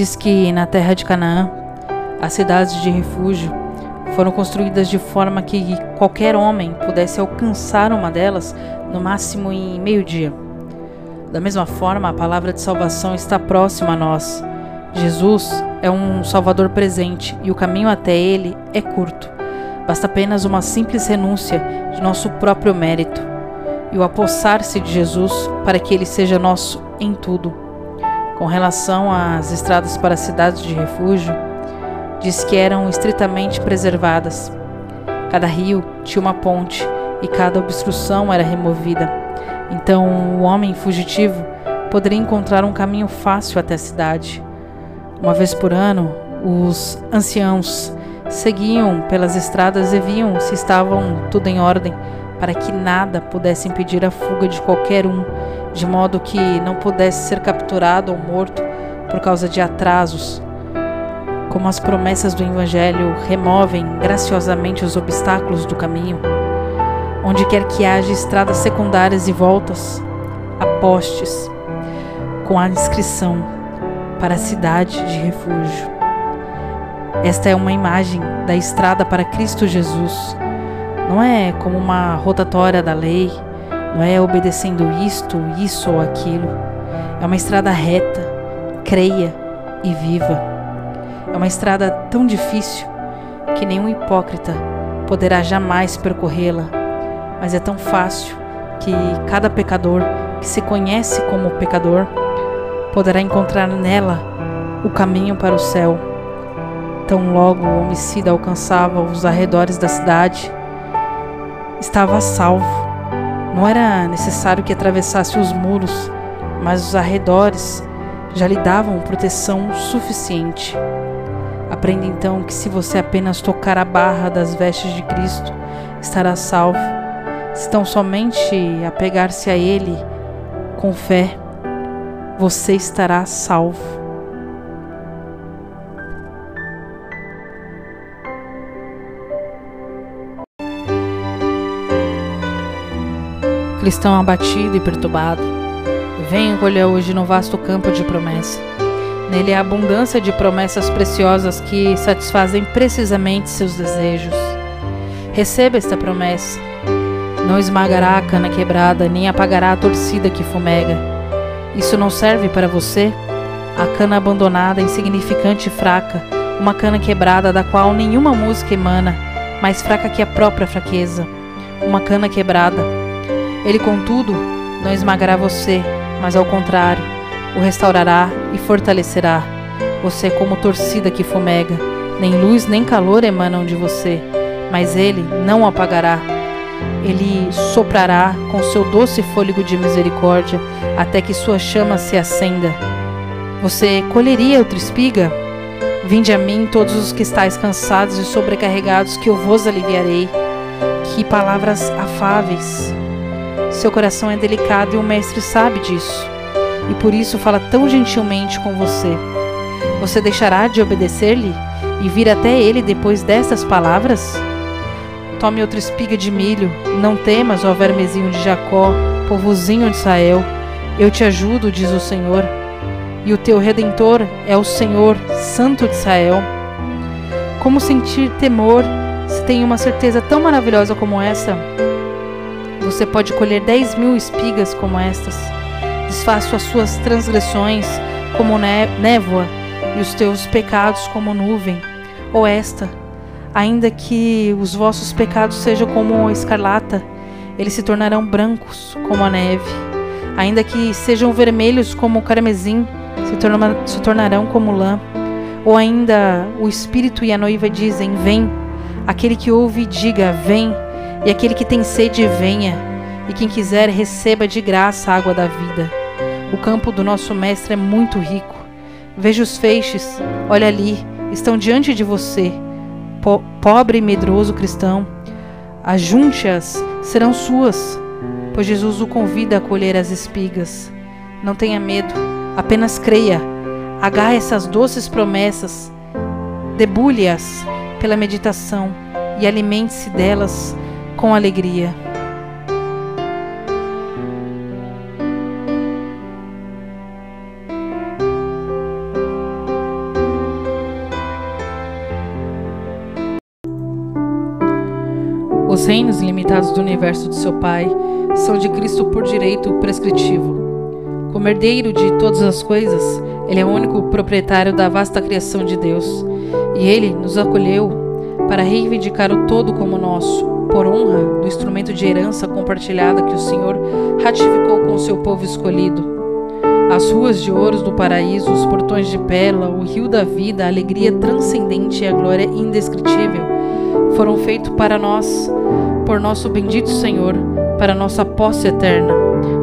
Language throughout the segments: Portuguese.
Diz que na terra de Canaã, as cidades de refúgio foram construídas de forma que qualquer homem pudesse alcançar uma delas no máximo em meio-dia. Da mesma forma, a palavra de salvação está próxima a nós. Jesus é um Salvador presente e o caminho até ele é curto. Basta apenas uma simples renúncia de nosso próprio mérito e o apossar-se de Jesus para que ele seja nosso em tudo. Com relação às estradas para cidades de refúgio, diz que eram estritamente preservadas. Cada rio tinha uma ponte e cada obstrução era removida. Então o homem fugitivo poderia encontrar um caminho fácil até a cidade. Uma vez por ano, os anciãos seguiam pelas estradas e viam se estavam tudo em ordem, para que nada pudesse impedir a fuga de qualquer um, de modo que não pudesse ser capturado ou morto por causa de atrasos como as promessas do Evangelho removem graciosamente os obstáculos do caminho, onde quer que haja estradas secundárias e voltas, apostes com a inscrição para a cidade de refúgio. Esta é uma imagem da estrada para Cristo Jesus. Não é como uma rotatória da lei, não é obedecendo isto, isso ou aquilo. É uma estrada reta, creia e viva. É uma estrada tão difícil que nenhum hipócrita poderá jamais percorrê-la, mas é tão fácil que cada pecador que se conhece como pecador poderá encontrar nela o caminho para o céu. Tão logo o homicida alcançava os arredores da cidade, estava salvo. Não era necessário que atravessasse os muros, mas os arredores já lhe davam proteção suficiente. Aprenda então que se você apenas tocar a barra das vestes de Cristo, estará salvo. Se tão somente apegar-se a Ele com fé, você estará salvo. Cristão abatido e perturbado, venho colher hoje no vasto campo de promessa. Nele há abundância de promessas preciosas que satisfazem precisamente seus desejos. Receba esta promessa. Não esmagará a cana quebrada, nem apagará a torcida que fumega. Isso não serve para você? A cana abandonada, insignificante e fraca, uma cana quebrada da qual nenhuma música emana, mais fraca que a própria fraqueza. Uma cana quebrada. Ele, contudo, não esmagará você, mas ao contrário, o restaurará e fortalecerá. Você é como torcida que fumega, nem luz nem calor emanam de você, mas ele não apagará. Ele soprará com seu doce fôlego de misericórdia até que sua chama se acenda. Você colheria outra espiga? Vinde a mim todos os que estáis cansados e sobrecarregados, que eu vos aliviarei. Que palavras afáveis! Seu coração é delicado e o mestre sabe disso e por isso fala tão gentilmente com você. Você deixará de obedecer-lhe e vir até ele depois destas palavras? Tome outra espiga de milho, não temas, ó vermezinho de Jacó, povozinho de Israel. Eu te ajudo, diz o Senhor, e o teu redentor é o Senhor, Santo de Israel. Como sentir temor se tem uma certeza tão maravilhosa como essa? Você pode colher dez mil espigas como estas Desfaço as suas transgressões como névoa e os teus pecados como nuvem. Ou esta, ainda que os vossos pecados sejam como a escarlata, eles se tornarão brancos como a neve. Ainda que sejam vermelhos como o carmesim, se, torna, se tornarão como lã. Ou ainda o Espírito e a noiva dizem: Vem. Aquele que ouve, diga: Vem. E aquele que tem sede, venha. E quem quiser, receba de graça a água da vida. O campo do nosso mestre é muito rico. Veja os feixes, olha ali, estão diante de você. Po pobre e medroso cristão, ajunte-as, serão suas, pois Jesus o convida a colher as espigas. Não tenha medo, apenas creia. Agarre essas doces promessas, debulhe-as pela meditação e alimente-se delas com alegria. Os reinos ilimitados do universo de seu Pai são de Cristo por direito prescritivo. Como herdeiro de todas as coisas, ele é o único proprietário da vasta criação de Deus, e ele nos acolheu para reivindicar o todo como nosso, por honra do instrumento de herança compartilhada que o Senhor ratificou com seu povo escolhido. As ruas de ouro do paraíso, os portões de pérola, o rio da vida, a alegria transcendente e a glória indescritível foram feitos para nós, por nosso bendito Senhor, para nossa posse eterna.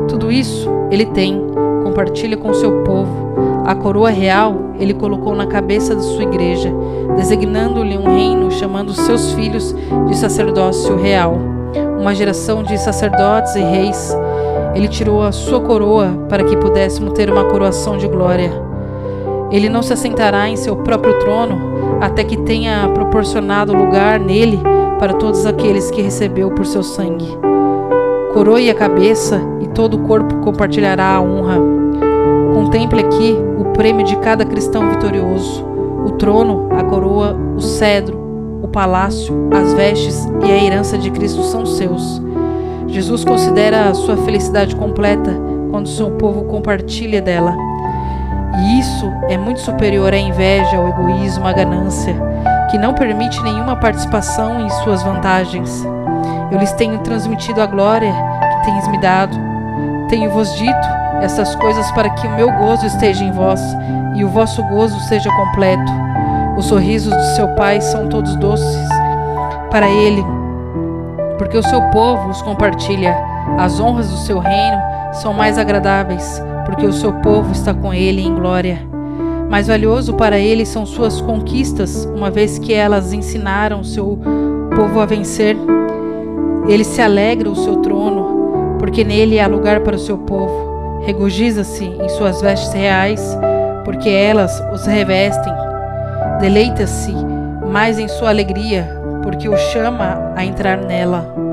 Tudo isso ele tem, compartilha com seu povo. A coroa real ele colocou na cabeça de sua igreja, designando-lhe um reino, chamando seus filhos de sacerdócio real, uma geração de sacerdotes e reis ele tirou a sua coroa para que pudéssemos ter uma coroação de glória. Ele não se assentará em seu próprio trono até que tenha proporcionado lugar nele para todos aqueles que recebeu por seu sangue. Coroe a cabeça e todo o corpo compartilhará a honra. Contemple aqui o prêmio de cada cristão vitorioso: o trono, a coroa, o cedro, o palácio, as vestes e a herança de Cristo são seus. Jesus considera a sua felicidade completa quando seu povo compartilha dela. E isso é muito superior à inveja, ao egoísmo, à ganância, que não permite nenhuma participação em suas vantagens. Eu lhes tenho transmitido a glória que tens me dado. Tenho-vos dito essas coisas para que o meu gozo esteja em vós e o vosso gozo seja completo. Os sorrisos do seu Pai são todos doces. Para ele, porque o seu povo os compartilha. As honras do seu reino são mais agradáveis, porque o seu povo está com ele em glória. Mais valioso para ele são suas conquistas, uma vez que elas ensinaram seu povo a vencer. Ele se alegra o seu trono, porque nele há lugar para o seu povo. Regozija-se em suas vestes reais, porque elas os revestem. Deleita-se mais em sua alegria, porque o chama a entrar nela.